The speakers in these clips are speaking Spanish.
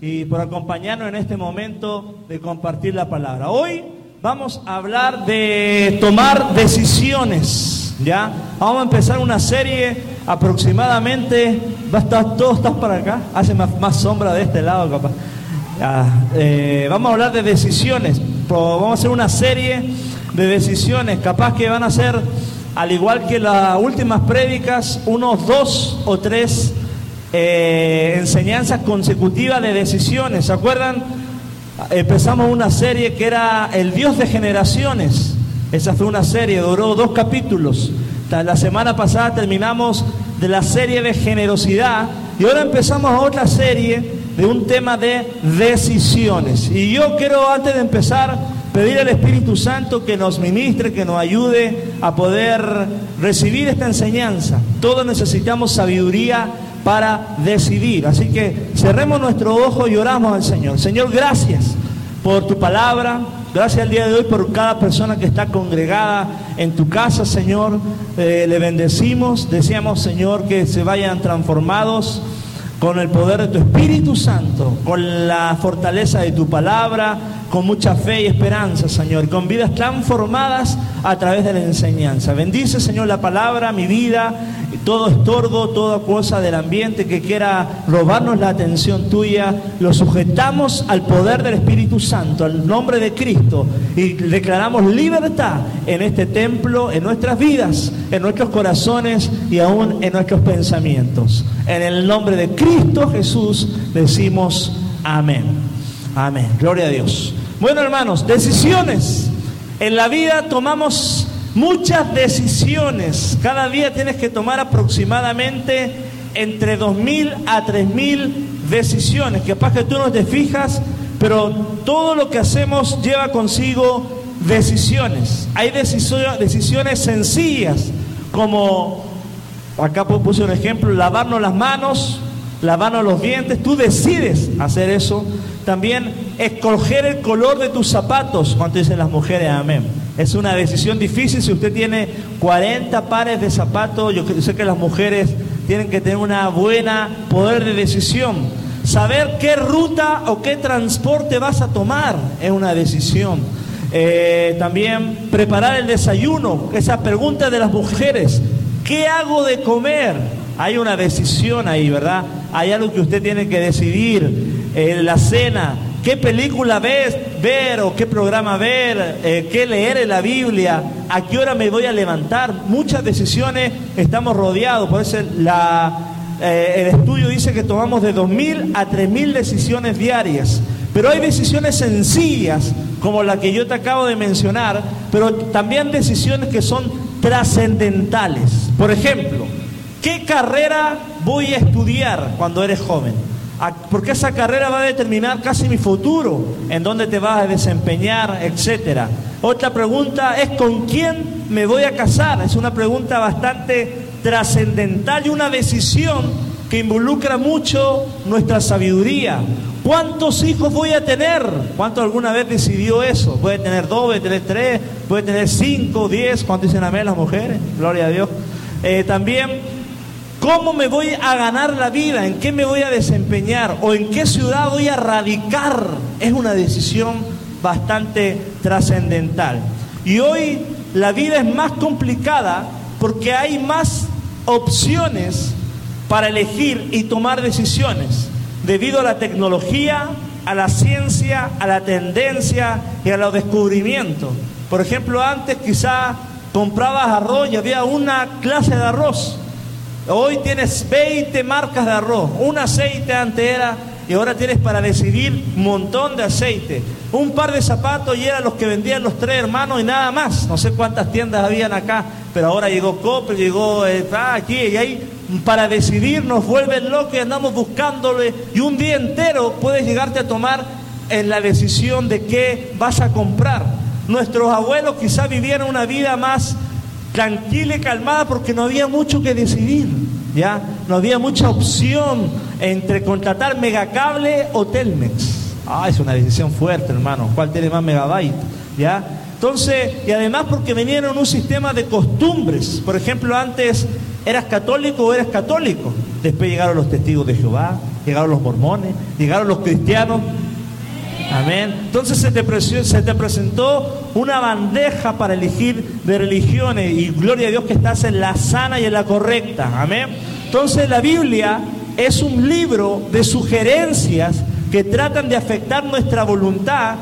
y por acompañarnos en este momento de compartir la palabra. Hoy vamos a hablar de tomar decisiones, ¿ya? Vamos a empezar una serie aproximadamente, va a estar, todos están para acá, hace más, sombra de este lado capaz. Eh, vamos a hablar de decisiones, vamos a hacer una serie de decisiones, capaz que van a ser, al igual que las últimas prédicas, unos dos o tres eh, enseñanzas consecutivas de decisiones. ¿Se acuerdan? Empezamos una serie que era El Dios de Generaciones. Esa fue una serie, duró dos capítulos. La semana pasada terminamos de la serie de generosidad y ahora empezamos otra serie de un tema de decisiones. Y yo quiero, antes de empezar, pedir al Espíritu Santo que nos ministre, que nos ayude a poder recibir esta enseñanza. Todos necesitamos sabiduría para decidir. Así que cerremos nuestro ojo y oramos al Señor. Señor, gracias por tu palabra. Gracias al día de hoy por cada persona que está congregada en tu casa, Señor. Eh, le bendecimos. Deseamos, Señor, que se vayan transformados con el poder de tu Espíritu Santo, con la fortaleza de tu palabra, con mucha fe y esperanza, Señor, con vidas transformadas a través de la enseñanza. Bendice, Señor, la palabra, mi vida, todo estorbo, toda cosa del ambiente que quiera robarnos la atención tuya, lo sujetamos al poder del Espíritu Santo, al nombre de Cristo, y declaramos libertad en este templo, en nuestras vidas, en nuestros corazones y aún en nuestros pensamientos. En el nombre de Cristo Jesús decimos amén. Amén. Gloria a Dios. Bueno, hermanos, decisiones. En la vida tomamos muchas decisiones. Cada día tienes que tomar aproximadamente entre 2.000 a 3.000 decisiones. Que pasa que tú no te fijas, pero todo lo que hacemos lleva consigo decisiones. Hay decisiones sencillas, como acá puse un ejemplo, lavarnos las manos, lavarnos los dientes. Tú decides hacer eso. También escoger el color de tus zapatos. ¿Cuánto dicen las mujeres? Amén. Es una decisión difícil si usted tiene 40 pares de zapatos. Yo sé que las mujeres tienen que tener una buena poder de decisión. Saber qué ruta o qué transporte vas a tomar es una decisión. Eh, también preparar el desayuno. Esa pregunta de las mujeres. ¿Qué hago de comer? Hay una decisión ahí, ¿verdad? Hay algo que usted tiene que decidir. En la cena, qué película ves, ver o qué programa ver, eh, qué leer en la Biblia, a qué hora me voy a levantar. Muchas decisiones estamos rodeados, por eso eh, el estudio dice que tomamos de 2.000 a 3.000 decisiones diarias. Pero hay decisiones sencillas, como la que yo te acabo de mencionar, pero también decisiones que son trascendentales. Por ejemplo, ¿qué carrera voy a estudiar cuando eres joven? Porque esa carrera va a determinar casi mi futuro, en dónde te vas a desempeñar, etcétera. Otra pregunta es con quién me voy a casar. Es una pregunta bastante trascendental y una decisión que involucra mucho nuestra sabiduría. ¿Cuántos hijos voy a tener? ¿Cuánto alguna vez decidió eso? Puede tener dos, puede tener tres, puede tener cinco, diez. ¿Cuánto dicen amén las mujeres? Gloria a Dios. Eh, también ¿Cómo me voy a ganar la vida? ¿En qué me voy a desempeñar? ¿O en qué ciudad voy a radicar? Es una decisión bastante trascendental. Y hoy la vida es más complicada porque hay más opciones para elegir y tomar decisiones debido a la tecnología, a la ciencia, a la tendencia y a los descubrimientos. Por ejemplo, antes quizá comprabas arroz y había una clase de arroz Hoy tienes 20 marcas de arroz, un aceite antes era y ahora tienes para decidir un montón de aceite. Un par de zapatos y eran los que vendían los tres hermanos y nada más. No sé cuántas tiendas habían acá, pero ahora llegó Coppel, llegó eh, aquí y ahí. Para decidir nos vuelven locos y andamos buscándole. Y un día entero puedes llegarte a tomar en la decisión de qué vas a comprar. Nuestros abuelos quizás vivieron una vida más tranquila y calmada porque no había mucho que decidir, ¿ya? No había mucha opción entre contratar megacable o Telmex. Ah, es una decisión fuerte, hermano. ¿Cuál tiene más megabyte? ¿Ya? Entonces, y además porque en un sistema de costumbres. Por ejemplo, antes eras católico o eras católico. Después llegaron los testigos de Jehová, llegaron los mormones, llegaron los cristianos. Amén. Entonces se te, se te presentó una bandeja para elegir de religiones y gloria a Dios que estás en la sana y en la correcta. Amén. Entonces la Biblia es un libro de sugerencias que tratan de afectar nuestra voluntad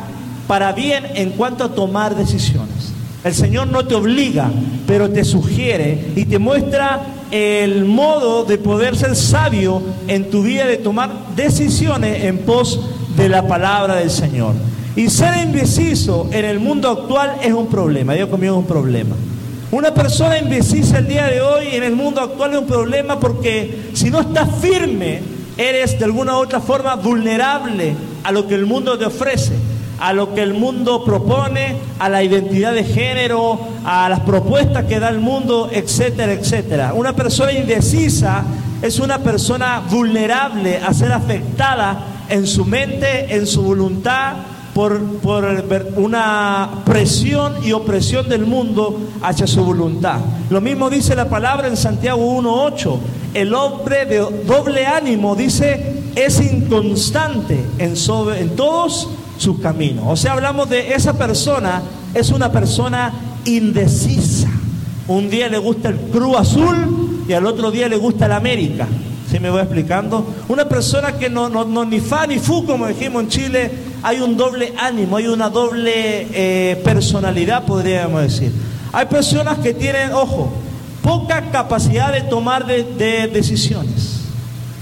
para bien en cuanto a tomar decisiones. El Señor no te obliga, pero te sugiere y te muestra el modo de poder ser sabio en tu vida, de tomar decisiones en pos de la palabra del Señor. Y ser indeciso en el mundo actual es un problema. Dios conmigo es un problema. Una persona indecisa el día de hoy en el mundo actual es un problema porque si no estás firme, eres de alguna u otra forma vulnerable a lo que el mundo te ofrece a lo que el mundo propone, a la identidad de género, a las propuestas que da el mundo, etcétera, etcétera. Una persona indecisa es una persona vulnerable a ser afectada en su mente, en su voluntad, por, por, una presión y opresión del mundo hacia su voluntad. Lo mismo dice la palabra en Santiago 1.8. El hombre de doble ánimo, dice, es inconstante en, sobre, en todos sus caminos. O sea, hablamos de esa persona, es una persona indecisa. Un día le gusta el Cruz Azul y al otro día le gusta el América. ¿Sí me voy explicando? Una persona que no, no, ni fa ni fu, como dijimos en Chile, hay un doble ánimo, hay una doble eh, personalidad, podríamos decir. Hay personas que tienen, ojo, poca capacidad de tomar de decisiones.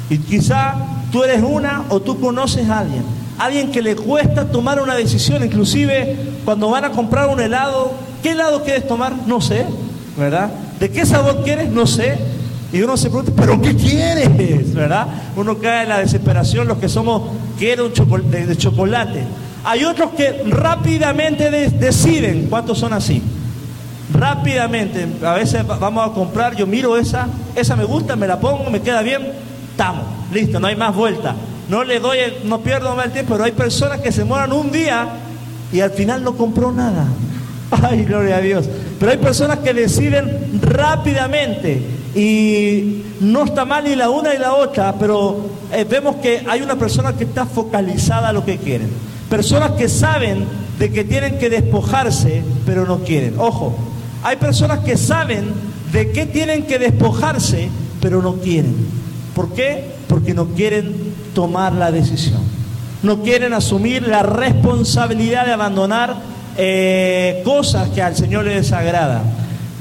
Y quizá tú eres una o tú conoces a alguien alguien que le cuesta tomar una decisión, inclusive cuando van a comprar un helado, ¿qué helado quieres tomar? No sé, ¿verdad? ¿De qué sabor quieres? No sé. Y uno se pregunta, ¿pero qué quieres? ¿Verdad? Uno cae en la desesperación, los que somos, quiero un chocolate, de, chocolate. Hay otros que rápidamente deciden, ¿cuántos son así? Rápidamente, a veces vamos a comprar, yo miro esa, esa me gusta, me la pongo, me queda bien, estamos, listo, no hay más vuelta no le doy, no pierdo más el tiempo, pero hay personas que se mueran un día y al final no compró nada. Ay, gloria a Dios. Pero hay personas que deciden rápidamente y no está mal ni la una ni la otra, pero eh, vemos que hay una persona que está focalizada a lo que quieren. Personas que saben de que tienen que despojarse, pero no quieren. Ojo, hay personas que saben de que tienen que despojarse, pero no quieren. ¿Por qué? Porque no quieren tomar la decisión. No quieren asumir la responsabilidad de abandonar eh, cosas que al Señor le desagrada.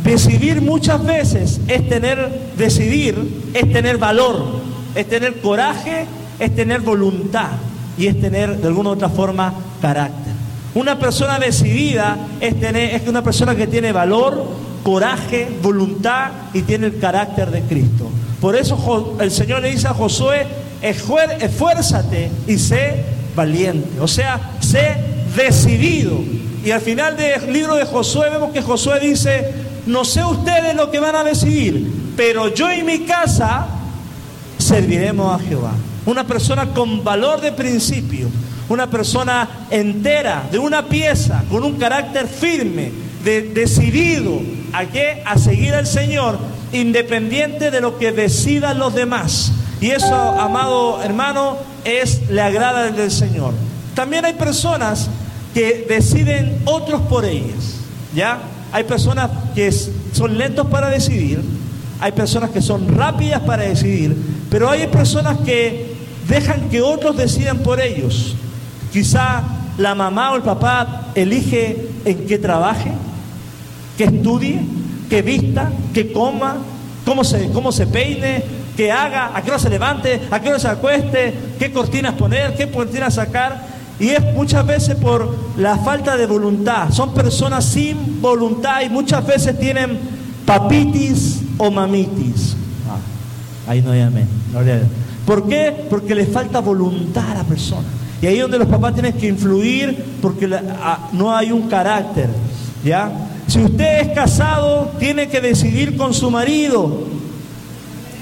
Decidir muchas veces es tener, decidir es tener valor, es tener coraje, es tener voluntad y es tener de alguna u otra forma carácter. Una persona decidida es, tener, es una persona que tiene valor, coraje, voluntad y tiene el carácter de Cristo. Por eso el Señor le dice a Josué, esfuérzate y sé valiente. O sea, sé decidido. Y al final del libro de Josué vemos que Josué dice, no sé ustedes lo que van a decidir, pero yo y mi casa serviremos a Jehová. Una persona con valor de principio, una persona entera, de una pieza, con un carácter firme, decidido a qué? A seguir al Señor, independiente de lo que decidan los demás. Y eso, amado hermano, es le agrada del Señor. También hay personas que deciden otros por ellas. ¿Ya? Hay personas que son lentos para decidir, hay personas que son rápidas para decidir, pero hay personas que dejan que otros decidan por ellos. Quizá la mamá o el papá elige en qué trabaje, que estudie, que vista, que coma, cómo se, cómo se peine, que haga, a qué hora se levante, a qué hora se acueste, qué cortinas poner, qué cortinas sacar. Y es muchas veces por la falta de voluntad. Son personas sin voluntad y muchas veces tienen papitis o mamitis. Ah, ahí no hay amén. ¿Por qué? Porque le falta voluntad a la persona. Y ahí es donde los papás tienen que influir porque ah, no hay un carácter. ¿Ya? Si usted es casado, tiene que decidir con su marido.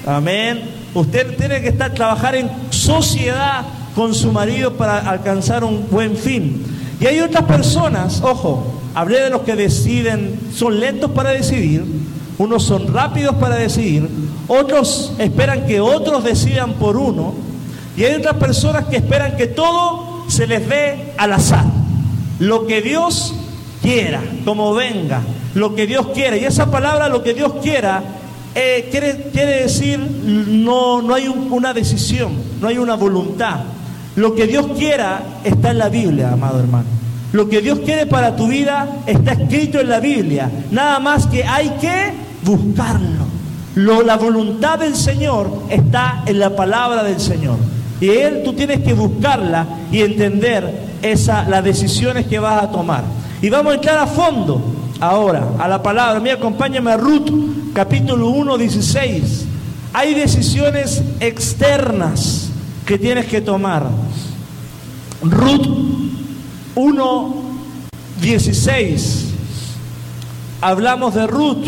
Amén. Usted tiene que estar trabajar en sociedad con su marido para alcanzar un buen fin. Y hay otras personas, ojo, hablé de los que deciden, son lentos para decidir, unos son rápidos para decidir, otros esperan que otros decidan por uno, Y hay otras personas que esperan que todo se les dé al azar. Lo que Dios quiera, como venga, lo que Dios quiera. Y esa palabra, lo que Dios quiera, eh, quiere, quiere, decir, no, no hay una decisión, no hay una voluntad. Lo que Dios quiera está en la Biblia, amado hermano. Lo que Dios quiere para tu vida está escrito en la Biblia. Nada más que hay que buscarlo. Lo, la voluntad del Señor está en la palabra del Señor. Y Él tú tienes que buscarla y entender esa, las decisiones que vas a tomar. Y vamos a entrar a fondo ahora a la palabra. Mira, acompáñame a Ruth, capítulo 1, 16. Hay decisiones externas que tienes que tomar. Ruth 1, 16. Hablamos de Ruth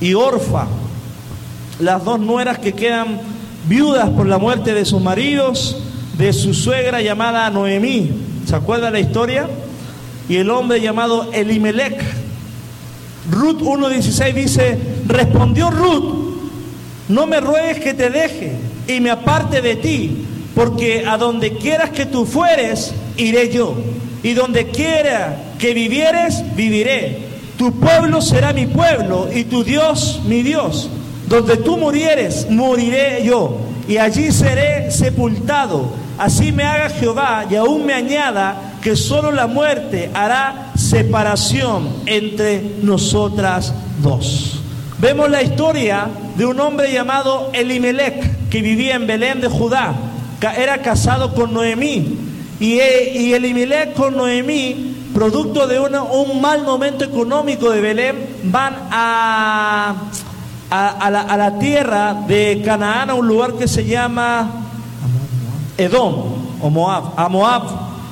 y Orfa, las dos nueras que quedan viudas por la muerte de sus maridos, de su suegra llamada Noemí. ¿Se acuerda la historia? y el hombre llamado Elimelech. Ruth 1.16 dice, respondió Ruth, no me ruegues que te deje y me aparte de ti, porque a donde quieras que tú fueres, iré yo, y donde quiera que vivieres, viviré. Tu pueblo será mi pueblo y tu Dios mi Dios. Donde tú murieres, moriré yo, y allí seré sepultado. Así me haga Jehová y aún me añada que solo la muerte hará separación entre nosotras dos. Vemos la historia de un hombre llamado Elimelech que vivía en Belén de Judá. Era casado con Noemí. Y, e, Elimelech con Noemí, producto de un mal momento económico de Belén, van a, a, la, a la tierra de Canaán, a un lugar que se llama Edom o Moab, a Moab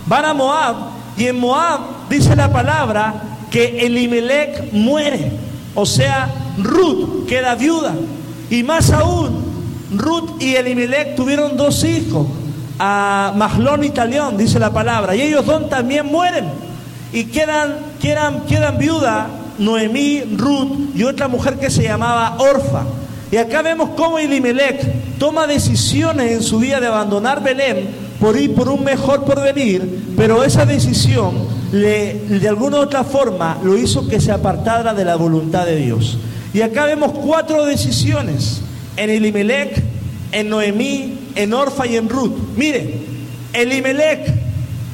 van a Moab y en Moab dice la palabra que Elimelech muere. O sea, Ruth queda viuda. Y más aún, Ruth y Elimelech tuvieron dos hijos, a Mahlón y Talión, dice la palabra. Y ellos dos también mueren. Y quedan, quedan, quedan viuda Noemí, Ruth y otra mujer que se llamaba Orfa. Y acá vemos cómo Elimelech toma decisiones en su vida de abandonar Belén por ir por un mejor porvenir, pero esa decisión le, de alguna u otra forma lo hizo que se apartara de la voluntad de Dios. Y acá vemos cuatro decisiones en Elimelech, en Noemí, en Orfa y en Ruth. Mire, Elimelech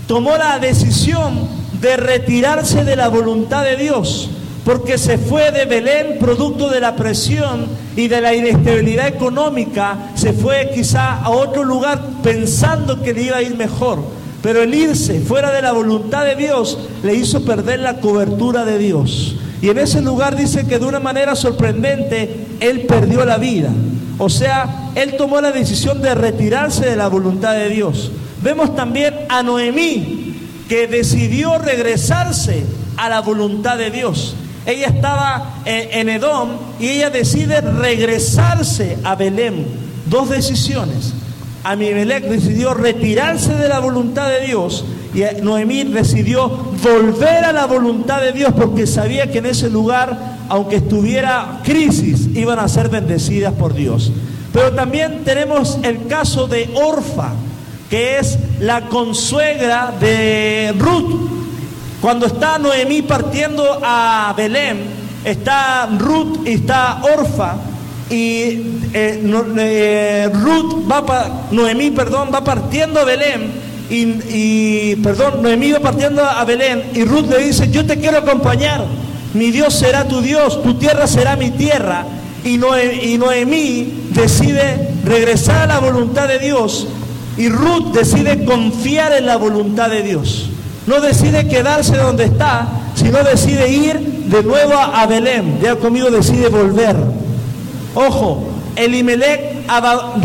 tomó la decisión de retirarse de la voluntad de Dios porque se fue de Belén producto de la presión y de la inestabilidad económica, se fue quizá a otro lugar pensando que le iba a ir mejor. Pero el irse fuera de la voluntad de Dios le hizo perder la cobertura de Dios. Y en ese lugar dice que de una manera sorprendente él perdió la vida. O sea, él tomó la decisión de retirarse de la voluntad de Dios. Vemos también a Noemí, que decidió regresarse a la voluntad de Dios. Ella estaba en Edom y ella decide regresarse a Belén. Dos decisiones. Amimelech decidió retirarse de la voluntad de Dios y Noemí decidió volver a la voluntad de Dios porque sabía que en ese lugar, aunque estuviera crisis, iban a ser bendecidas por Dios. Pero también tenemos el caso de Orfa, que es la consuegra de Ruth. Cuando está Noemí partiendo a Belén, está Ruth y está Orfa. Y eh, eh, Ruth va Noemí, perdón, va partiendo a Belén. Y, perdón, Noemí va partiendo a Belén. Y Ruth le dice: Yo te quiero acompañar. Mi Dios será tu Dios, tu tierra será mi tierra. Y, y Noemí decide regresar a la voluntad de Dios. Y Ruth decide confiar en la voluntad de Dios. No decide quedarse donde está, sino decide ir de nuevo a Belén. Ya conmigo decide volver. Ojo, Elimelech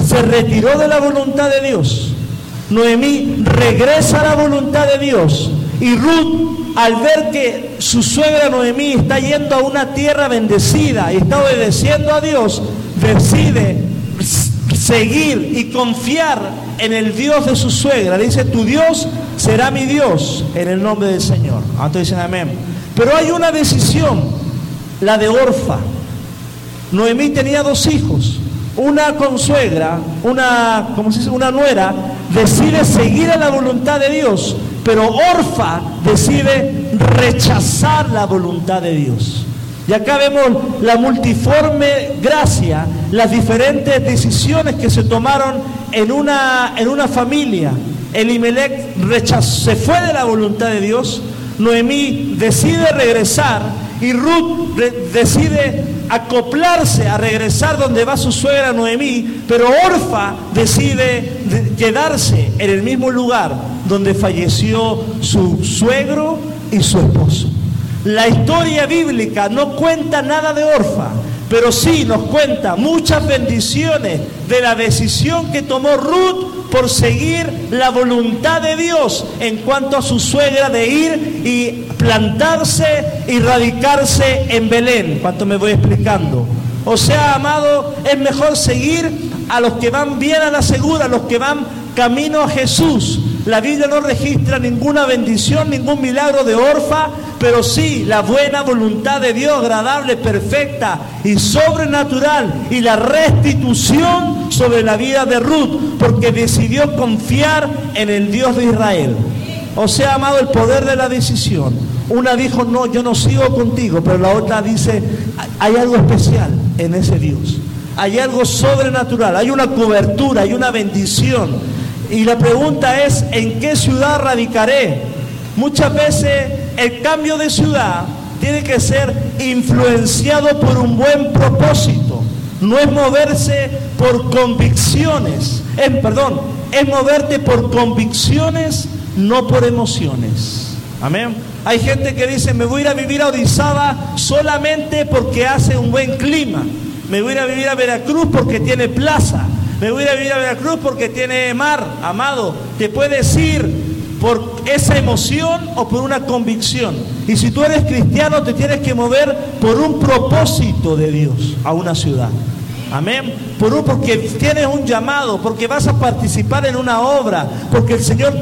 se retiró de la voluntad de Dios. Noemí regresa a la voluntad de Dios. Y Ruth, al ver que su suegra Noemí está yendo a una tierra bendecida y está obedeciendo a Dios, decide seguir y confiar en el Dios de su suegra. Dice, tu Dios será mi Dios en el nombre del Señor. Entonces dicen amén. Pero hay una decisión, la de Orfa. Noemí tenía dos hijos, una consuegra, una, ¿cómo se dice? una nuera, decide seguir a la voluntad de Dios, pero Orfa decide rechazar la voluntad de Dios. Y acá vemos la multiforme gracia, las diferentes decisiones que se tomaron en una, en una familia. Elimelech rechazó, se fue de la voluntad de Dios, Noemí decide regresar y Ruth decide acoplarse a regresar donde va su suegra Noemí, pero Orfa decide quedarse en el mismo lugar donde falleció su suegro y su esposo. La historia bíblica no cuenta nada de Orfa, pero sí nos cuenta muchas bendiciones de la decisión que tomó Ruth por seguir la voluntad de Dios en cuanto a su suegra de ir y plantarse y radicarse en Belén. ¿Cuánto me voy explicando? O sea, amado, es mejor seguir a los que van bien a la segura, a los que van camino a Jesús. La Biblia no registra ninguna bendición, ningún milagro de Orfa, pero sí la buena voluntad de Dios, agradable, perfecta y sobrenatural, y la restitución sobre la vida de Ruth, porque decidió confiar en el Dios de Israel. O sea, amado, el poder de la decisión. Una dijo, no, yo no sigo contigo, pero la otra dice, hay algo especial en ese Dios. Hay algo sobrenatural, hay una cobertura, hay una bendición. Y la pregunta es, ¿en qué ciudad radicaré? Muchas veces el cambio de ciudad tiene que ser influenciado por un buen propósito. No es moverse por convicciones. Es, perdón, es moverte por convicciones, no por emociones. Amén. Hay gente que dice, me voy a ir a vivir a Orizaba solamente porque hace un buen clima. Me voy a ir a vivir a Veracruz porque tiene plaza. Me voy a ir a vivir a Veracruz porque tiene mar. Amado, te puedes ir por esa emoción o por una convicción. Y si tú eres cristiano, te tienes que mover por un propósito de Dios a una ciudad. Amén. Por un, porque tienes un llamado, porque vas a participar en una obra, porque el Señor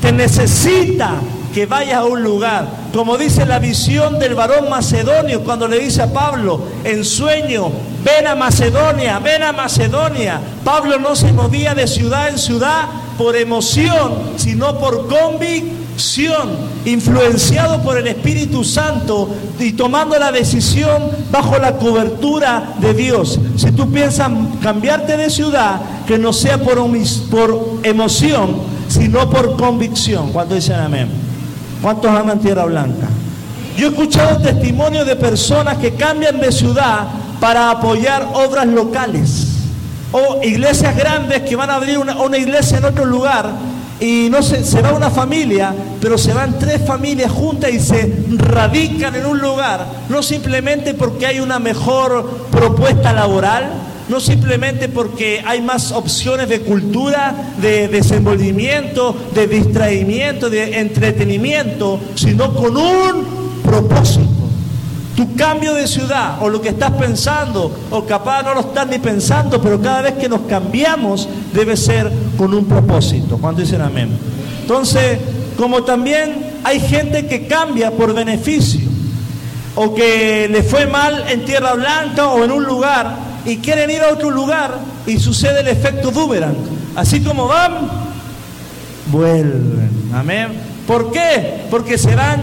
te necesita que vayas a un lugar. Como dice la visión del varón macedonio cuando le dice a Pablo en sueño, ven a Macedonia, ven a Macedonia. Pablo no se movía de ciudad en ciudad, por emoción, sino por convicción, influenciado por el Espíritu Santo y tomando la decisión bajo la cobertura de Dios. Si tú piensas cambiarte de ciudad, que no sea por, por emoción, sino por convicción. ¿Cuántos dicen amén? ¿Cuántos aman Tierra Blanca? Yo he escuchado testimonios de personas que cambian de ciudad para apoyar obras locales o iglesias grandes que van a abrir una, iglesia en otro lugar y no se, se va una familia, pero se van tres familias juntas y se radican en un lugar, no simplemente porque hay una mejor propuesta laboral, no simplemente porque hay más opciones de cultura, de desenvolvimiento, de distraimiento, de entretenimiento, sino con un propósito. Tu cambio de ciudad o lo que estás pensando, o capaz no lo estás ni pensando, pero cada vez que nos cambiamos debe ser con un propósito. ¿Cuándo dicen amén? Entonces, como también hay gente que cambia por beneficio, o que le fue mal en Tierra Blanca o en un lugar y quieren ir a otro lugar y sucede el efecto boomerang. Así como van, vuelven. Amén. ¿Por qué? Porque se van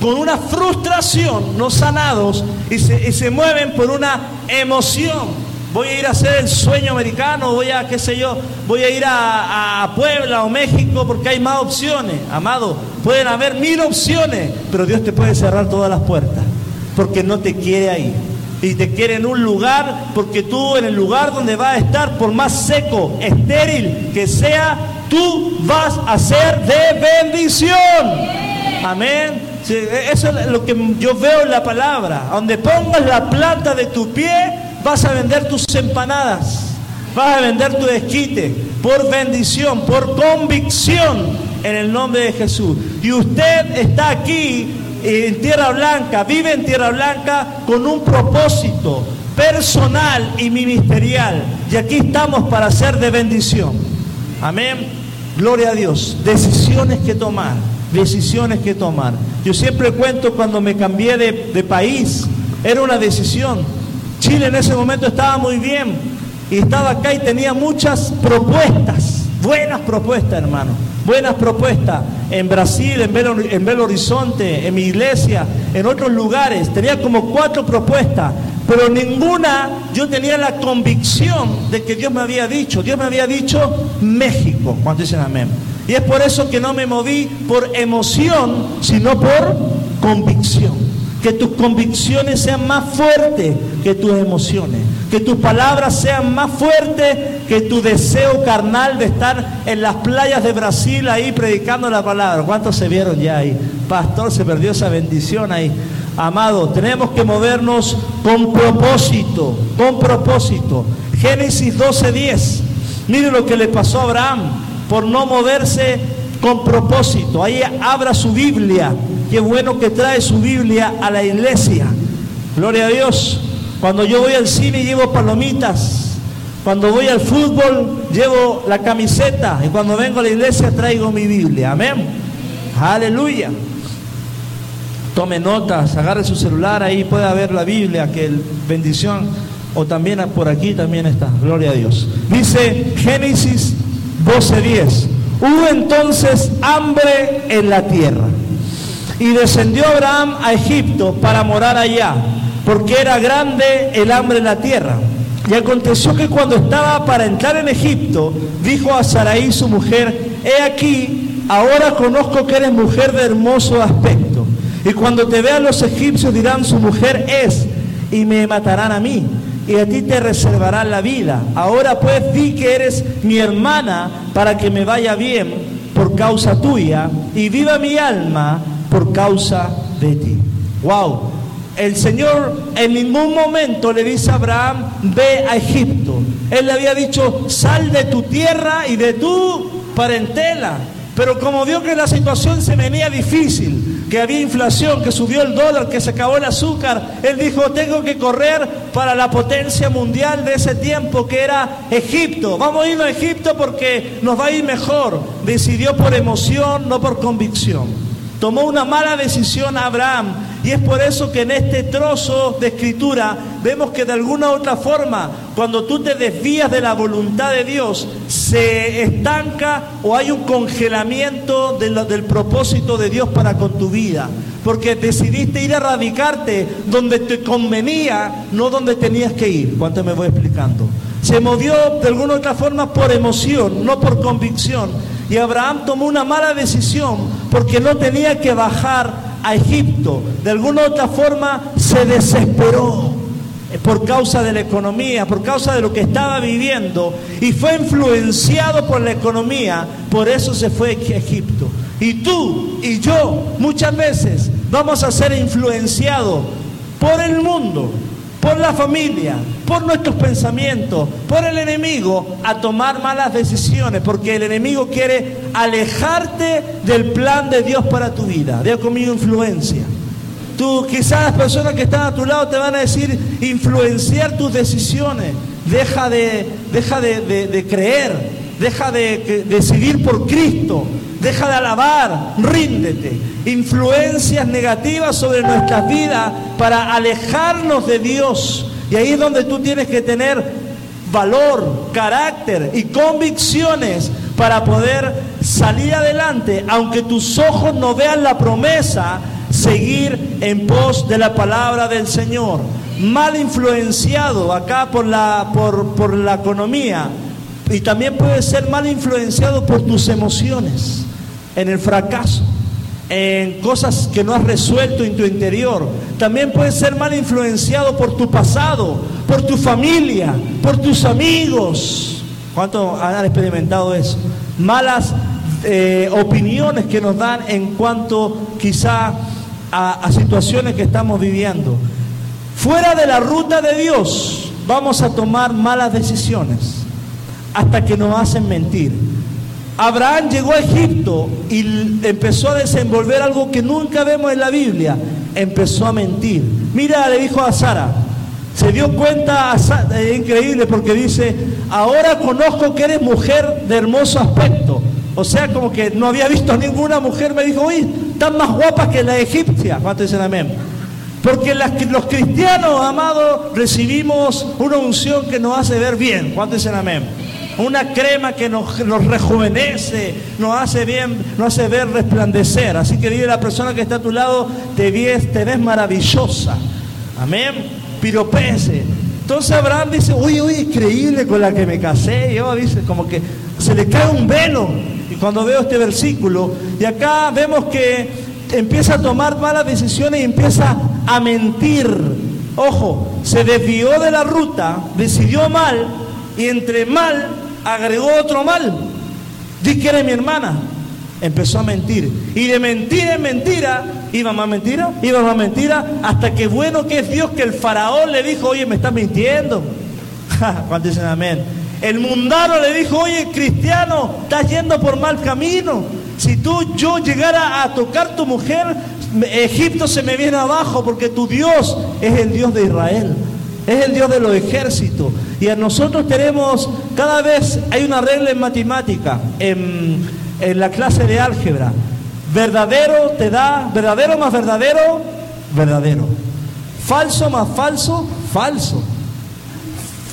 con una frustración, no sanados, y se, mueven por una emoción. Voy a ir a hacer el sueño americano, voy a, qué sé yo, voy a ir a, a, Puebla o México porque hay más opciones. Amado, pueden haber mil opciones, pero Dios te puede cerrar todas las puertas porque no te quiere ahí. Y te quiere en un lugar porque tú en el lugar donde vas a estar, por más seco, estéril que sea, tú vas a ser de bendición. Amén. Eso es lo que yo veo en la palabra. Donde pongas la planta de tu pie, vas a vender tus empanadas. Vas a vender tu esquite por bendición, por convicción en el nombre de Jesús. Y usted está aquí en Tierra Blanca, vive en Tierra Blanca con un propósito personal y ministerial. Y aquí estamos para ser de bendición. Amén. Gloria a Dios. Decisiones que tomar decisiones que tomar. Yo siempre cuento cuando me cambié de, país, era una decisión. Chile en ese momento estaba muy bien y estaba acá y tenía muchas propuestas, buenas propuestas, hermano, buenas propuestas en Brasil, en Belo, en Horizonte, en mi iglesia, en otros lugares. Tenía como cuatro propuestas, pero ninguna yo tenía la convicción de que Dios me había dicho. Dios me había dicho México, cuando dicen amén. Y es por eso que no me moví por emoción, sino por convicción. Que tus convicciones sean más fuertes que tus emociones. Que tus palabras sean más fuertes que tu deseo carnal de estar en las playas de Brasil ahí predicando la palabra. ¿Cuántos se vieron ya ahí? Pastor, se perdió esa bendición ahí. Amado, tenemos que movernos con propósito, con propósito. Génesis 12:10. Mire lo que le pasó a Abraham por no moverse con propósito. Ahí abra su Biblia. Qué bueno que trae su Biblia a la iglesia. Gloria a Dios. Cuando yo voy al cine llevo palomitas. Cuando voy al fútbol llevo la camiseta. Y cuando vengo a la iglesia traigo mi Biblia. Amén. Aleluya. Tome notas, agarre su celular, ahí puede ver la Biblia, que bendición, o también por aquí también está, gloria a Dios. Dice Génesis 12:10, hubo entonces hambre en la tierra y descendió Abraham a Egipto para morar allá, porque era grande el hambre en la tierra. Y aconteció que cuando estaba para entrar en Egipto, dijo a Saraí su mujer, he aquí, ahora conozco que eres mujer de hermoso aspecto. Y cuando te vean los egipcios dirán, su mujer es, y me matarán a mí, y a ti te reservarán la vida. Ahora pues di que eres mi hermana para que me vaya bien por causa tuya, y viva mi alma por causa de ti. Wow. El Señor en ningún momento le dice a Abraham, ve a Egipto. Él le había dicho, sal de tu tierra y de tu parentela. Pero como vio que la situación se venía difícil, que había inflación, que subió el dólar, que se acabó el azúcar, él dijo, tengo que correr para la potencia mundial de ese tiempo que era Egipto. Vamos a irnos a Egipto porque nos va a ir mejor. Decidió por emoción, no por convicción. Tomó una mala decisión Abraham y es por eso que en este trozo de escritura vemos que de alguna u otra forma, cuando tú te desvías de la voluntad de Dios, se estanca o hay un congelamiento del propósito de Dios para con tu vida. Porque decidiste ir a radicarte donde te convenía, no donde tenías que ir. ¿Cuánto me voy explicando? Se movió de alguna u otra forma por emoción, no por convicción. Y Abraham tomó una mala decisión porque no tenía que bajar a Egipto. De alguna otra forma se desesperó por causa de la economía, por causa de lo que estaba viviendo y fue influenciado por la economía, por eso se fue a Egipto. Y tú y yo muchas veces vamos a ser influenciados por el mundo, por la familia, por nuestros pensamientos, por el enemigo, a tomar malas decisiones, porque el enemigo quiere alejarte del plan de Dios para tu vida. Dios conmigo influencia. Tú, quizás las personas que están a tu lado te van a decir influenciar tus decisiones. Deja de, deja de, creer, deja de, de seguir por Cristo, deja de alabar, ríndete. Influencias negativas sobre nuestras vidas para alejarnos de Dios. Y ahí es donde tú tienes que tener valor, carácter y convicciones para poder salir adelante, aunque tus ojos no vean la promesa, seguir en pos de la palabra del Señor. Mal influenciado acá por la, por, por la economía y también puede ser mal influenciado por tus emociones en el fracaso, en cosas que no has resuelto en tu interior. También puedes ser mal influenciado por tu pasado, por tu familia, por tus amigos. ¿Cuántos han experimentado eso? Malas eh, opiniones que nos dan en cuanto quizá a situaciones que estamos viviendo. Fuera de la ruta de Dios vamos a tomar malas decisiones hasta que nos hacen mentir. Abraham llegó a Egipto y empezó a desenvolver algo que nunca vemos en la Biblia. Empezó a mentir. Mira, le dijo a Sara. Se dio cuenta, es increíble porque dice, ahora conozco que eres mujer de hermoso aspecto. O sea, como que no había visto ninguna mujer. Me dijo, oye, están más guapas que la egipcia. ¿Cuánto dicen amén? Porque los cristianos, amados, recibimos una unción que nos hace ver bien. ¿Cuántos dicen amén? Una crema que nos, rejuvenece, nos hace bien, nos hace ver resplandecer. Así que dile la persona que está a tu lado, te ves, te ves maravillosa. Amén. Piropese. Entonces Abraham dice, uy, uy, increíble con la que me casé. Yo dice, como que se le cae un velo. Y cuando veo este versículo, y acá vemos que empieza a tomar malas decisiones y empieza a mentir. Ojo, se desvió de la ruta, decidió mal y entre mal agregó otro mal. Di que eres mi hermana. Empezó a mentir. Y de mentira en mentira, iba más mentira, iba más mentira, hasta que bueno que es Dios que el faraón le dijo, oye, me estás mintiendo. Cuando dicen amén. El mundano le dijo, oye, cristiano, estás yendo por mal camino. Si tú, yo llegara a tocar tu mujer, Egipto se me viene abajo porque tu Dios es el Dios de Israel. Es el Dios de los ejércitos. Y a nosotros tenemos, cada vez hay una regla en matemática, en, la clase de álgebra. Verdadero te da, verdadero más verdadero, verdadero. Falso más falso, falso.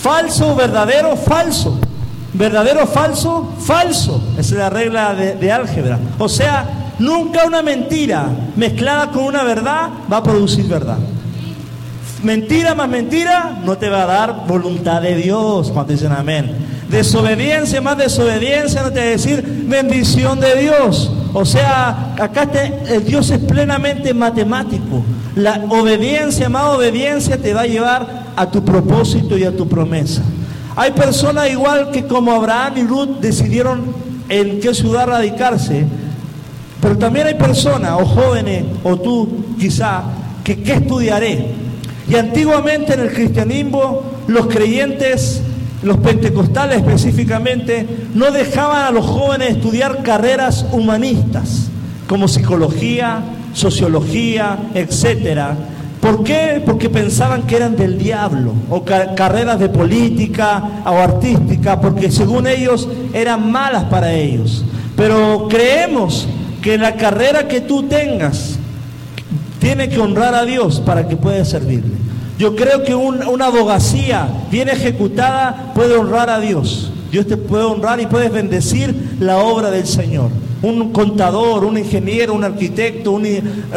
Falso, verdadero, falso. Verdadero, falso, falso. Esa es la regla de, álgebra. O sea, nunca una mentira mezclada con una verdad va a producir verdad. Mentira más mentira no te va a dar voluntad de Dios. Cuando dicen amén. Desobediencia más desobediencia no te va a decir bendición de Dios. O sea, acá el Dios es plenamente matemático. La obediencia más obediencia te va a llevar a tu propósito y a tu promesa. Hay personas igual que como Abraham y Ruth decidieron en qué ciudad radicarse, pero también hay personas, o jóvenes, o tú quizá, que qué estudiaré. Y antiguamente en el cristianismo los creyentes, los pentecostales específicamente, no dejaban a los jóvenes estudiar carreras humanistas, como psicología, sociología, etcétera ¿Por qué? Porque pensaban que eran del diablo, o carreras de política o artística, porque según ellos eran malas para ellos. Pero creemos que la carrera que tú tengas tiene que honrar a Dios para que pueda servirle. Yo creo que una abogacía bien ejecutada puede honrar a Dios. Dios te puede honrar y puedes bendecir la obra del Señor un contador, un ingeniero, un arquitecto,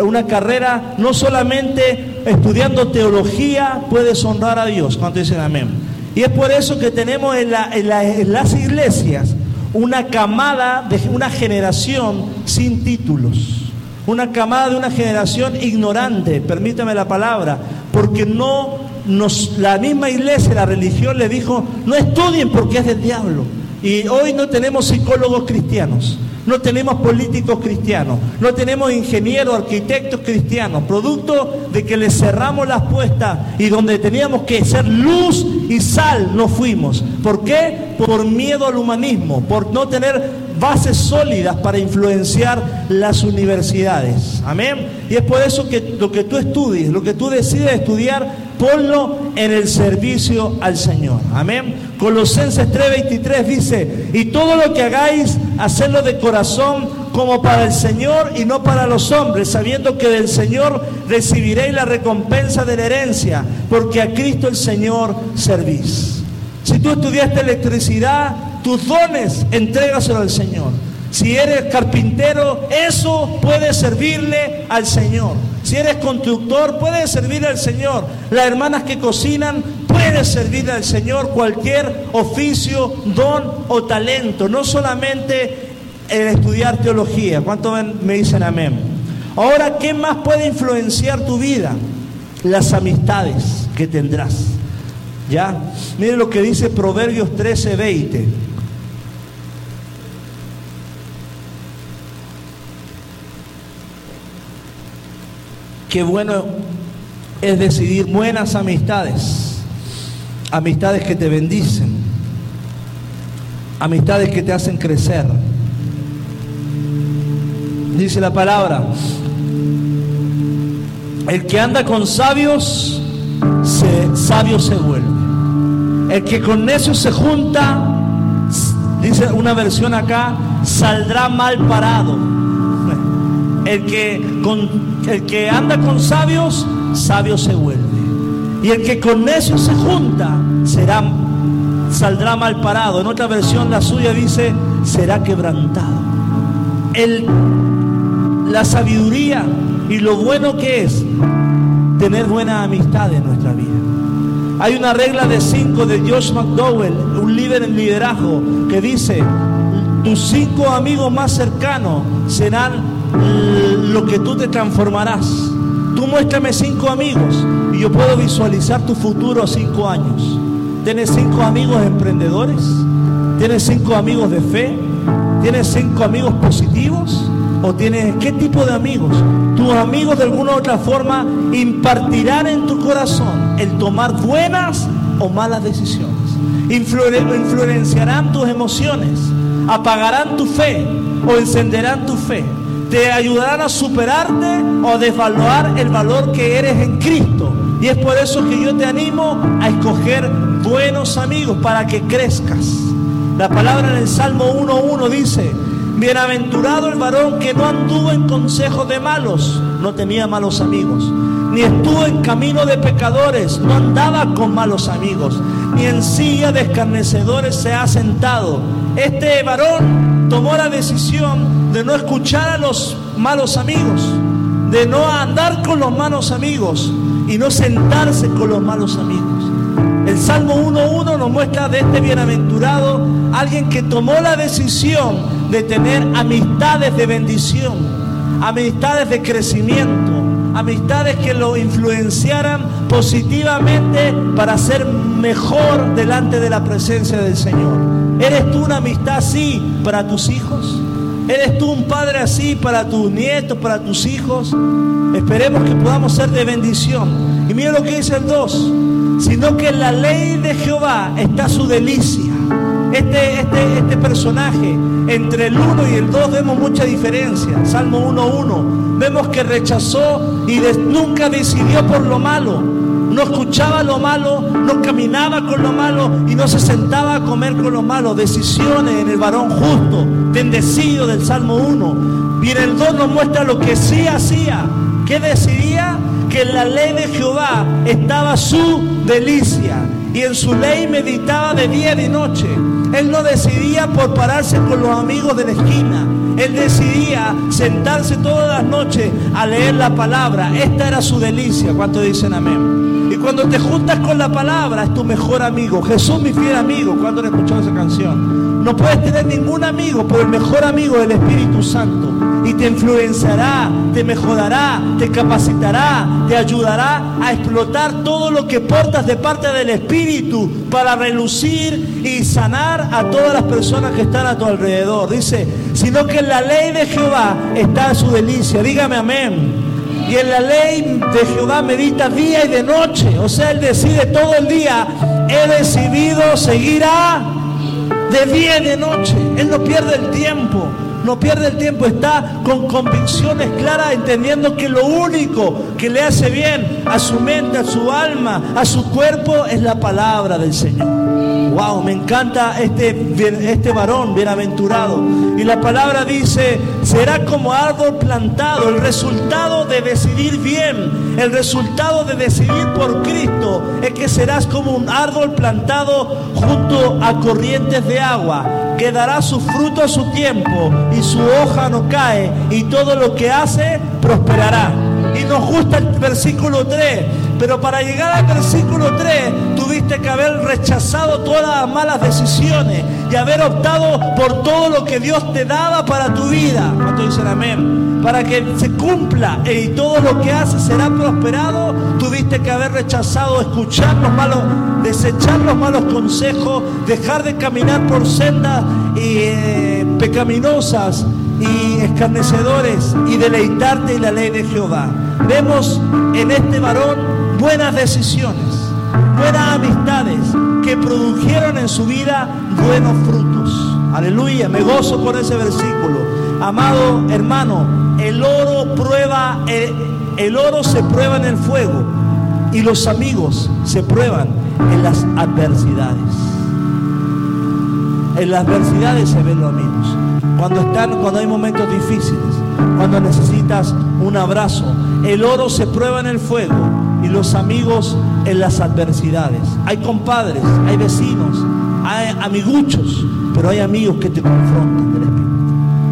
una carrera, no solamente estudiando teología puedes honrar a Dios. cuando dicen amén? Y es por eso que tenemos en, las iglesias una camada de una generación sin títulos. Una camada de una generación ignorante, permítame la palabra, porque no nos, la misma iglesia, la religión le dijo, no estudien porque es del diablo. Y hoy no tenemos psicólogos cristianos. No tenemos políticos cristianos, no tenemos ingenieros, arquitectos cristianos, producto de que le cerramos las puestas y donde teníamos que ser luz y sal no fuimos. ¿Por qué? Por miedo al humanismo, por no tener bases sólidas para influenciar las universidades. Amén. Y es por eso que lo que tú estudies, lo que tú decides estudiar, ponlo en el servicio al Señor. Amén. Colosenses 3:23 dice, y todo lo que hagáis, hacerlo de corazón como para el Señor y no para los hombres, sabiendo que del Señor recibiréis la recompensa de la herencia, porque a Cristo el Señor servís. Si tú estudiaste electricidad, tus dones, entrégaselo al Señor. Si eres carpintero, eso puede servirle al Señor. Si eres constructor, puede servirle al Señor. Las hermanas que cocinan, puede servirle al Señor cualquier oficio, don o talento. No solamente el estudiar teología. ¿Cuántos me dicen amén? Ahora, ¿qué más puede influenciar tu vida? Las amistades que tendrás. ¿Ya? Mire lo que dice Proverbios 13, 20. Qué bueno es decidir buenas amistades, amistades que te bendicen, amistades que te hacen crecer. Dice la palabra, el que anda con sabios, se, sabio se vuelve. El que con necios se junta, dice una versión acá, saldrá mal parado. El que, con, el que anda con sabios sabio se vuelve. Y el que con necios se junta será, saldrá mal parado. En otra versión la suya dice, será quebrantado. La sabiduría y lo bueno que es tener buena amistad en nuestra vida. Hay una regla de cinco de Josh McDowell, un líder en liderazgo, que dice, tus cinco amigos más cercanos serán lo que tú te transformarás. Tú muéstrame cinco amigos y yo puedo visualizar tu futuro a cinco años. ¿Tienes cinco amigos emprendedores? ¿Tienes cinco amigos de fe? ¿Tienes cinco amigos positivos? ¿O tienes qué tipo de amigos? Tus amigos de alguna u otra forma impartirán en tu corazón el tomar buenas o malas decisiones. influenciarán tus emociones, apagarán tu fe o encenderán tu fe te ayudarán a superarte o desvaluar el valor que eres en Cristo. Y es por eso que yo te animo a escoger buenos amigos para que crezcas. La palabra en el Salmo 1.1 dice, bienaventurado el varón que no anduvo en consejo de malos, no tenía malos amigos, ni estuvo en camino de pecadores, no andaba con malos amigos, ni en silla de escarnecedores se ha sentado. Este varón tomó la decisión de no escuchar a los malos amigos, de no andar con los malos amigos y no sentarse con los malos amigos. El Salmo 1.1 nos muestra de este bienaventurado alguien que tomó la decisión de tener amistades de bendición, amistades de crecimiento, amistades que lo influenciaran positivamente para ser mejor delante de la presencia del Señor. ¿Eres tú una amistad así para tus hijos? ¿Eres tú un padre así para tus nietos, para tus hijos? Esperemos que podamos ser de bendición. Y mira lo que dice el 2. Sino que en la ley de Jehová está su delicia. Este, este, este personaje, entre el 1 y el 2 vemos mucha diferencia. Salmo 1.1. Vemos que rechazó y nunca decidió por lo malo no escuchaba lo malo, no caminaba con lo malo y no se sentaba a comer con lo malo. Decisiones en el varón justo, bendecido del Salmo 1. Y el 2 nos muestra lo que sí hacía. ¿Qué decidía? Que en la ley de Jehová estaba su delicia y en su ley meditaba de día y de noche. Él no decidía por pararse con los amigos de la esquina. Él decidía sentarse todas las noches a leer la palabra. Esta era su delicia. ¿Cuánto dicen amén? Y cuando te juntas con la palabra es tu mejor amigo. Jesús, mi fiel amigo. cuando han escuchado esa canción? No puedes tener ningún amigo, pero el mejor amigo es el Espíritu Santo. Y te influenciará, te mejorará, te capacitará, te ayudará a explotar todo lo que portas de parte del Espíritu para relucir y sanar a todas las personas que están a tu alrededor. Dice, sino que en la ley de Jehová está su delicia. Dígame amén. Y en la ley de Jehová medita día y de noche. O sea, él decide todo el día. He decidido seguir a de día y de noche. Él no pierde el tiempo. No pierde el tiempo, está con convicciones claras, entendiendo que lo único que le hace bien a su mente, a su alma, a su cuerpo es la palabra del Señor. Wow, me encanta este, este varón bienaventurado. Y la palabra dice, será como árbol plantado. El resultado de decidir bien, el resultado de decidir por Cristo es que serás como un árbol plantado junto a corrientes de agua, que dará su fruto a su tiempo y su hoja no cae y todo lo que hace prosperará. Y nos gusta el versículo 3 pero para llegar al versículo 3 tuviste que haber rechazado todas las malas decisiones y haber optado por todo lo que Dios te daba para tu vida. ¿Cuánto dicen amén? Para que se cumpla y todo lo que haces será prosperado, tuviste que haber rechazado escuchar los malos, desechar los malos consejos, dejar de caminar por sendas eh, pecaminosas y escarnecedores y deleitarte en la ley de Jehová. Vemos en este varón buenas decisiones, buenas amistades que produjeron en su vida buenos frutos. Aleluya, me gozo por ese versículo. Amado hermano, el oro prueba, el, el oro se prueba en el fuego y los amigos se prueban en las adversidades. En las adversidades se ven los amigos. Cuando están, cuando hay momentos difíciles, cuando necesitas un abrazo, el oro se prueba en el fuego y los amigos en las adversidades. Hay compadres, hay vecinos, hay amiguchos, pero hay amigos que te confrontan del Espíritu.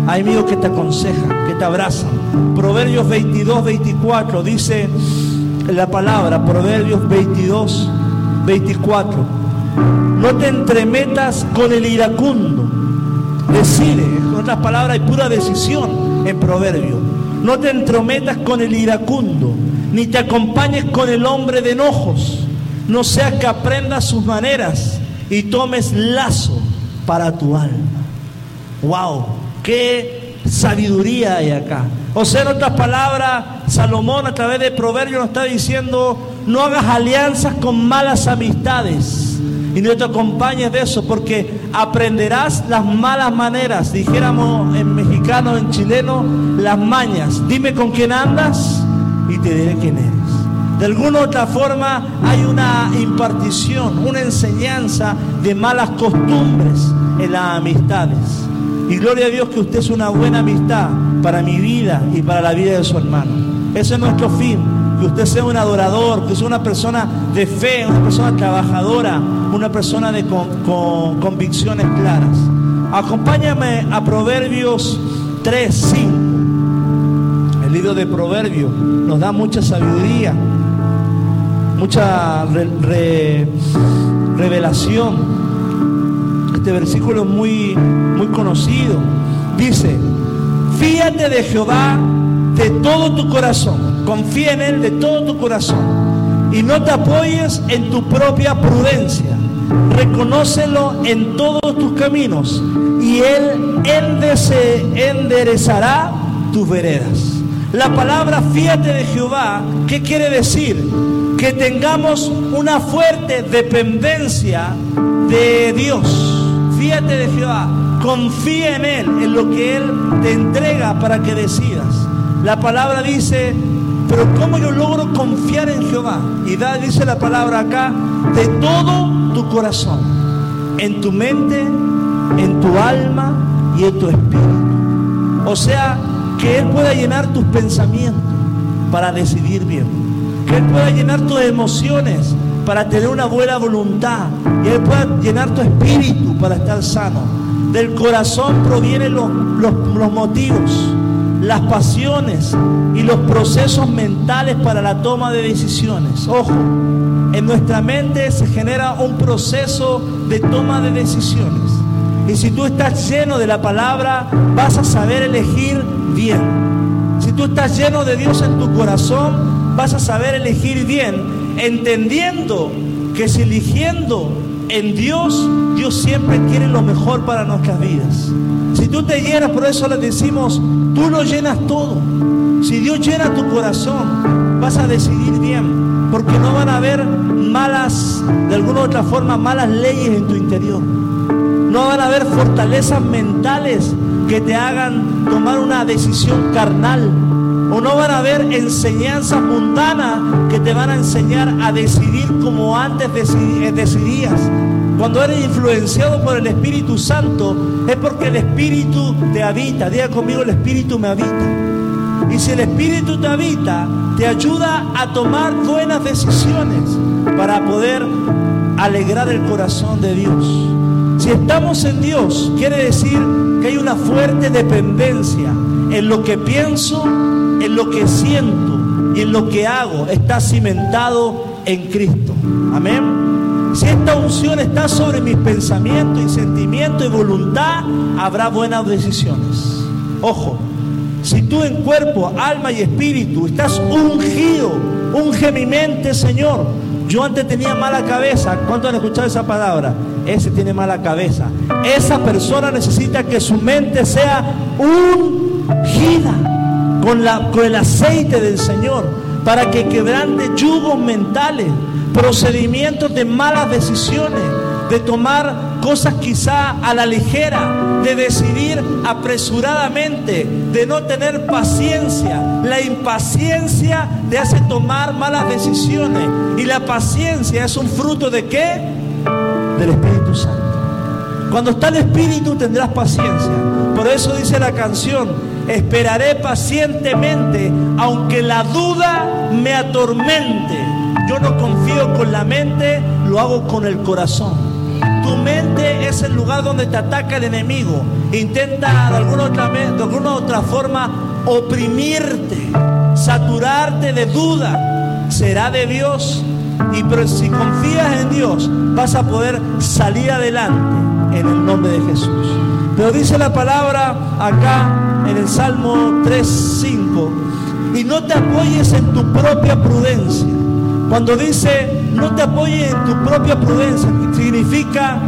Hay amigos que te aconsejan, que te abrazan. Proverbios 22, 24 dice la palabra, Proverbios 22, 24. No te entremetas con el iracundo. Decide, en otras palabras, hay pura decisión en Proverbios. No te entrometas con el iracundo, ni te acompañes con el hombre de enojos. No sea que aprendas sus maneras y tomes lazo para tu alma. ¡Wow! ¡Qué sabiduría hay acá! O sea, en otras palabras, Salomón a través de Proverbios nos está diciendo, no hagas alianzas con malas amistades y no te acompañes de eso, porque aprenderás las malas maneras, dijéramos en mexicano, en chileno, las mañas. Dime con quién andas y te diré quién eres. De alguna u otra forma hay una impartición, una enseñanza de malas costumbres en las amistades. Y gloria a Dios que usted es una buena amistad para mi vida y para la vida de su hermano. Ese es nuestro fin, que usted sea un adorador, que sea una persona de fe, una persona trabajadora, una persona de con, convicciones claras. Acompáñame a Proverbios 3, 5. El libro de Proverbios nos da mucha sabiduría, mucha revelación. Este versículo es muy, muy conocido. Dice, fíjate de Jehová de todo tu corazón. Confía en Él de todo tu corazón. Y no te apoyes en tu propia prudencia. Reconócelo en todos tus caminos. Y Él enderezará tus veredas. La palabra fíjate de Jehová, ¿qué quiere decir? Que tengamos una fuerte dependencia de Dios Fíjate de Jehová, confía en Él, en lo que Él te entrega para que decidas. La palabra dice, pero ¿cómo yo logro confiar en Jehová? Y da, dice la palabra acá, de todo tu corazón, en tu mente, en tu alma y en tu espíritu. O sea, que Él pueda llenar tus pensamientos para decidir bien. Que Él pueda llenar tus emociones para tener una buena voluntad y Él pueda llenar tu espíritu para estar sano. Del corazón provienen los, los, motivos, las pasiones y los procesos mentales para la toma de decisiones. Ojo, en nuestra mente se genera un proceso de toma de decisiones. Y si tú estás lleno de la palabra, vas a saber elegir bien. Si tú estás lleno de Dios en tu corazón, vas a saber elegir bien entendiendo que si eligiendo en Dios, Dios siempre quiere lo mejor para nuestras vidas. Si tú te llenas, por eso le decimos, tú lo llenas todo. Si Dios llena tu corazón, vas a decidir bien, porque no van a haber malas, de alguna u otra forma, malas leyes en tu interior. No van a haber fortalezas mentales que te hagan tomar una decisión carnal o no van a haber enseñanzas mundanas que te van a enseñar a decidir como antes eh, decidías. Cuando eres influenciado por el Espíritu Santo es porque el Espíritu te habita. Diga conmigo, el Espíritu me habita. Y si el Espíritu te habita, te ayuda a tomar buenas decisiones para poder alegrar el corazón de Dios. Si estamos en Dios, quiere decir que hay una fuerte dependencia en lo que pienso, en lo que siento y en lo que hago está cimentado en Cristo. Amén. Si esta unción está sobre mis pensamientos y sentimientos y voluntad, habrá buenas decisiones. Ojo, si tú en cuerpo, alma y espíritu estás ungido, unge mi mente, Señor. Yo antes tenía mala cabeza. ¿Cuántos han escuchado esa palabra? Ese tiene mala cabeza. Esa persona necesita que su mente sea ungida con, con el aceite del Señor para que quebrante yugos mentales, procedimientos de malas decisiones, de tomar cosas quizá a la ligera, de decidir apresuradamente, de no tener paciencia. La impaciencia te hace tomar malas decisiones y la paciencia es un fruto de qué? Del Espíritu Santo. Cuando está el Espíritu tendrás paciencia. Por eso dice la canción, esperaré pacientemente, aunque la duda me atormente. yo no confío con la mente, lo hago con el corazón. Tu mente es el lugar donde te ataca el enemigo. Intenta de alguna otra, alguna otra forma oprimirte, saturarte de duda. ¿Será de Dios? Y pero si confías en Dios, vas a poder salir adelante en el nombre de Jesús. Pero dice la palabra acá en el Salmo 3:5, y no te apoyes en tu propia prudencia. Cuando dice no te apoyes en tu propia prudencia, significa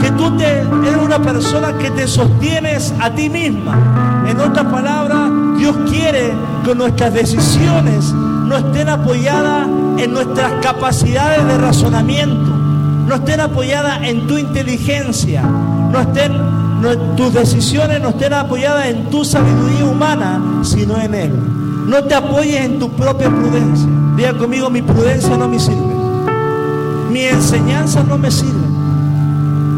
que tú te, eres una persona que te sostienes a ti misma. En otras palabras, Dios quiere que nuestras decisiones no estén apoyadas en nuestras capacidades de razonamiento, no estén apoyadas en tu inteligencia, no estén, tus decisiones no estén apoyadas en tu sabiduría humana, sino en Él. No te apoyes en tu propia prudencia. Diga conmigo, mi prudencia no me sirve. Mi enseñanza no me sirve.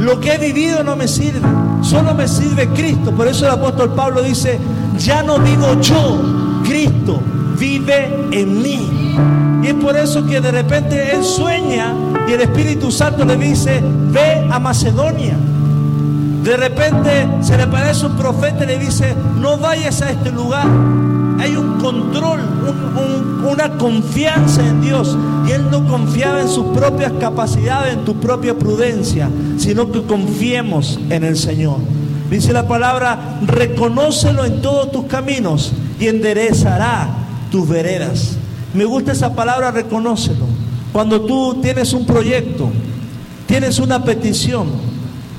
Lo que he vivido no me sirve. Solo me sirve Cristo. Por eso el apóstol Pablo dice, ya no vivo yo, Cristo vive en mí. Y es por eso que de repente él sueña y el Espíritu Santo le dice, ve a Macedonia. De repente se le parece un profeta y le dice, no vayas a este lugar. Hay un control, una confianza en Dios. Y él no confiaba en sus propias capacidades, en tu propia prudencia, sino que confiemos en el Señor. Dice la palabra, reconócelo en todos tus caminos y enderezará tus veredas. Me gusta esa palabra, reconócelo. Cuando tú tienes un proyecto, tienes una petición,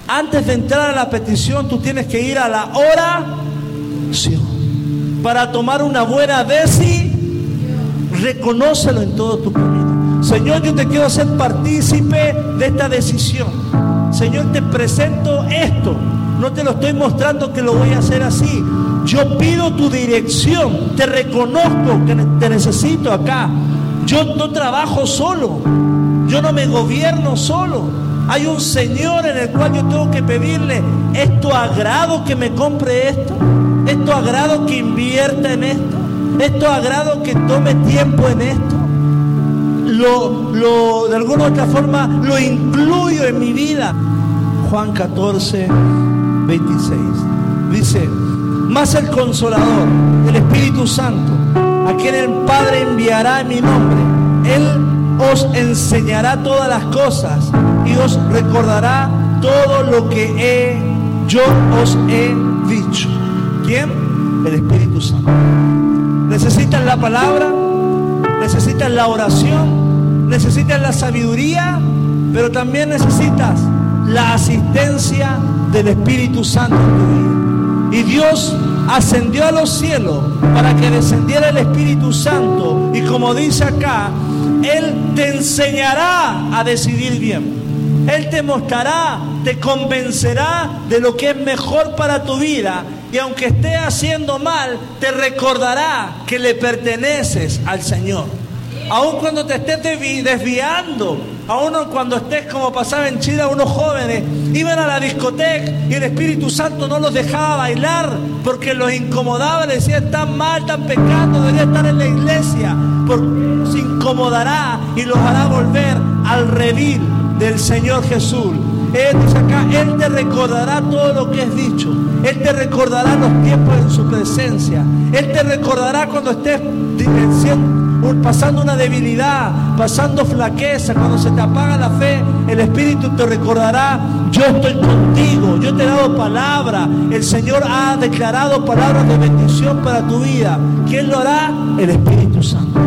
antes de entrar a la petición, tú tienes que ir a la oración para tomar una buena decisión. Reconócelo en todo tu camino. Señor, yo te quiero hacer partícipe de esta decisión. Señor, te presento esto. No te lo estoy mostrando que lo voy a hacer así. Yo pido tu dirección. Te reconozco que te necesito acá. Yo no trabajo solo. Yo no me gobierno solo. Hay un Señor en el cual yo tengo que pedirle, ¿es tu agrado que me compre esto? ¿Es tu agrado que invierta en esto? ¿Es tu agrado que tome tiempo en esto? Lo, lo, de alguna otra forma lo incluyo en mi vida. Juan 14, 26. Dice, más el consolador, el Espíritu Santo, a quien el Padre enviará en mi nombre. Él os enseñará todas las cosas y os recordará todo lo que he, yo os he dicho. ¿Quién? El Espíritu Santo. Necesitan la palabra, necesitan la oración, necesitan la sabiduría, pero también necesitas la asistencia del Espíritu Santo en tu vida. Y Dios ascendió a los cielos para que descendiera el Espíritu Santo. Y como dice acá, Él te enseñará a decidir bien. Él te mostrará, te convencerá de lo que es mejor para tu vida. Y aunque esté haciendo mal, te recordará que le perteneces al Señor. Aun cuando te estés desviando a uno cuando estés como pasaba en Chile, unos jóvenes iban a la discoteca y el Espíritu Santo no los dejaba bailar porque los incomodaba, les decía, están mal, están pecando, deberían estar en la iglesia, porque los incomodará y los hará volver al redil del Señor Jesús. Él dice acá, Él te recordará todo lo que es dicho. Él te recordará los tiempos en su presencia. Él te recordará cuando estés pasando una debilidad, pasando flaqueza, cuando se te apaga la fe, el Espíritu te recordará, yo estoy contigo, yo te he dado palabra, el Señor ha declarado palabras de bendición para tu vida. ¿Quién lo hará? El Espíritu Santo.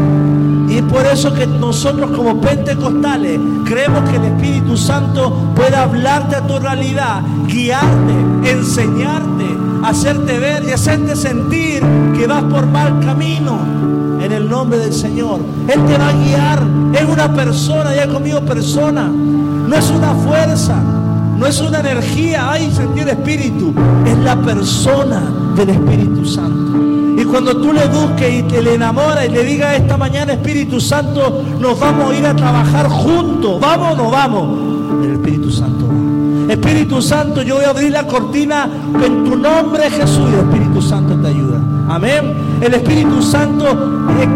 Y es por eso que nosotros como pentecostales creemos que el Espíritu Santo puede hablarte a tu realidad, guiarte, enseñarte, hacerte ver y hacerte sentir que vas por mal camino del Señor. Él te va a guiar. Es una persona, ya conmigo persona. No es una fuerza, no es una energía, ay, sentir espíritu. Es la persona del Espíritu Santo. Y cuando tú le busques y te le enamoras y le digas esta mañana, Espíritu Santo, nos vamos a ir a trabajar juntos. ¿Vamos o no vamos? El Espíritu Santo Espíritu Santo, yo voy a abrir la cortina en tu nombre Jesús y el Espíritu Santo te ayuda. Amén. El Espíritu Santo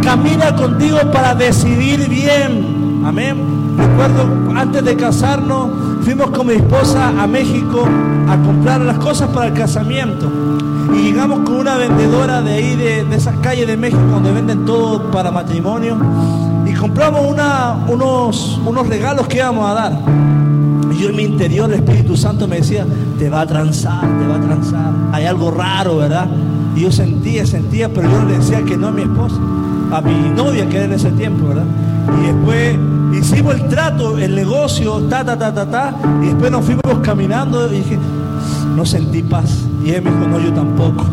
camina contigo para decidir bien. Amén. Recuerdo, antes de casarnos, fuimos con mi esposa a México a comprar las cosas para el casamiento. Y llegamos con una vendedora de ahí, de, esas calles de México, donde venden todo para matrimonio. Y compramos unos, unos regalos que íbamos a dar. Y yo en mi interior, el Espíritu Santo me decía, te va a transar, te va a transar. Hay algo raro, ¿verdad? Y yo sentía, sentía, pero yo le decía que no a mi esposa, a mi novia que era en ese tiempo, ¿verdad? Y después hicimos el trato, el negocio, ta, ta, ta, ta, ta, y después nos fuimos caminando y dije, no sentí paz. Y él me dijo, no, yo tampoco.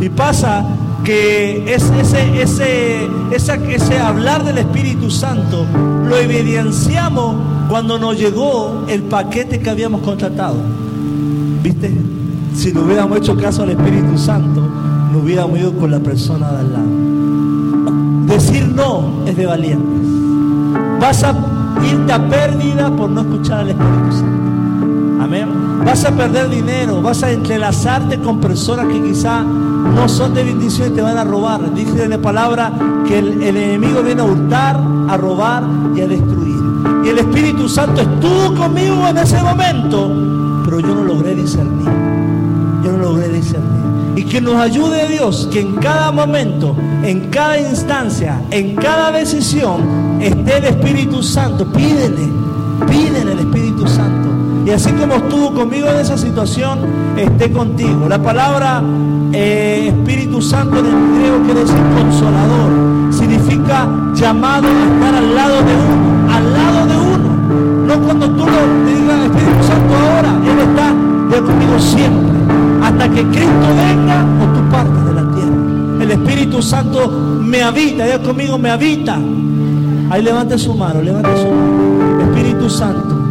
Y pasa que ese, ese, ese, ese hablar del Espíritu Santo lo evidenciamos cuando nos llegó el paquete que habíamos contratado. ¿Viste? Si no hubiéramos hecho caso al Espíritu Santo, no hubiéramos ido con la persona de al lado. Decir no es de valientes. Vas a irte a pérdida por no escuchar al Espíritu Santo. Amén. Vas a perder dinero, vas a entrelazarte con personas que quizá no son de bendición y te van a robar. Dice en la palabra que el, el enemigo viene a hurtar, a robar y a destruir. Y el Espíritu Santo estuvo conmigo en ese momento, pero yo no logré discernir. Yo no logré discernir. Y que nos ayude Dios, que en cada momento, en cada instancia, en cada decisión, esté el Espíritu Santo. Pídele, pídele el Espíritu Santo. Y así como estuvo conmigo en esa situación, esté contigo. La palabra eh, Espíritu Santo en el griego quiere decir consolador. Significa llamado a estar al lado de uno, al lado de uno. No cuando tú lo digas Espíritu Santo ahora, Él está de conmigo siempre. Que Cristo venga o tú partes de la tierra. El Espíritu Santo me habita, Dios conmigo me habita. Ahí levante su mano, levante su mano. Espíritu Santo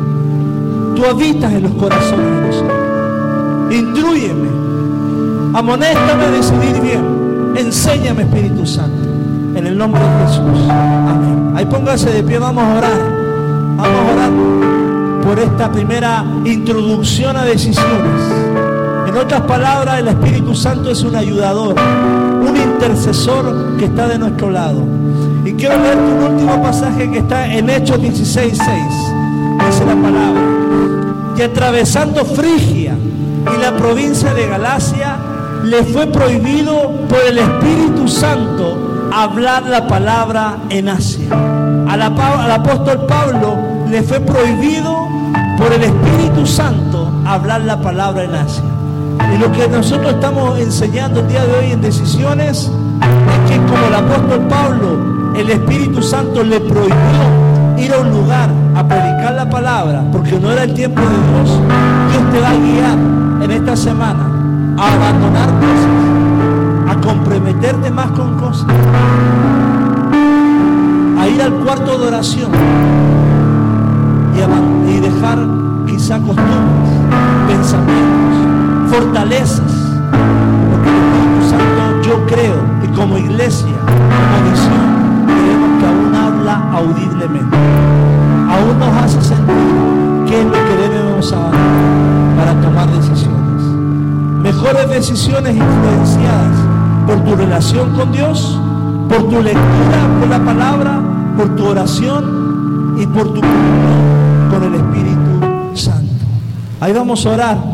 Tú habitas en los corazones de nosotros. Intrúyeme. Amonéstame a decidir bien. Enséñame, Espíritu Santo. En el nombre de Jesús. Amén. Ahí póngase de pie, vamos a orar. Vamos a orar por esta primera introducción a decisiones. En otras palabras, el Espíritu Santo es un ayudador, un intercesor que está de nuestro lado. Y quiero leer un último pasaje que está en Hechos 16.6. Dice la palabra y atravesando Frigia y la provincia de Galacia, le fue prohibido por el Espíritu Santo hablar la palabra en Asia. Al apóstol Pablo le fue prohibido por el Espíritu Santo hablar la palabra en Asia. Y lo que nosotros estamos enseñando el día de hoy en decisiones es que como el apóstol Pablo, el Espíritu Santo le prohibió ir a un lugar a predicar la palabra, porque no era el tiempo de Dios, Dios te va a guiar en esta semana a abandonar cosas, a comprometerte más con cosas, a ir al cuarto de oración y, dejar quizá costumbres, pensamientos, fortalezas, porque el Espíritu Santo yo creo y como iglesia, como visión, audiblemente. Aún nos hace sentir qué es lo que debemos hacer para tomar decisiones. Mejores decisiones influenciadas por tu relación con Dios, por tu lectura por la palabra, por tu oración y por tu comunión con el Espíritu Santo. Ahí vamos a orar.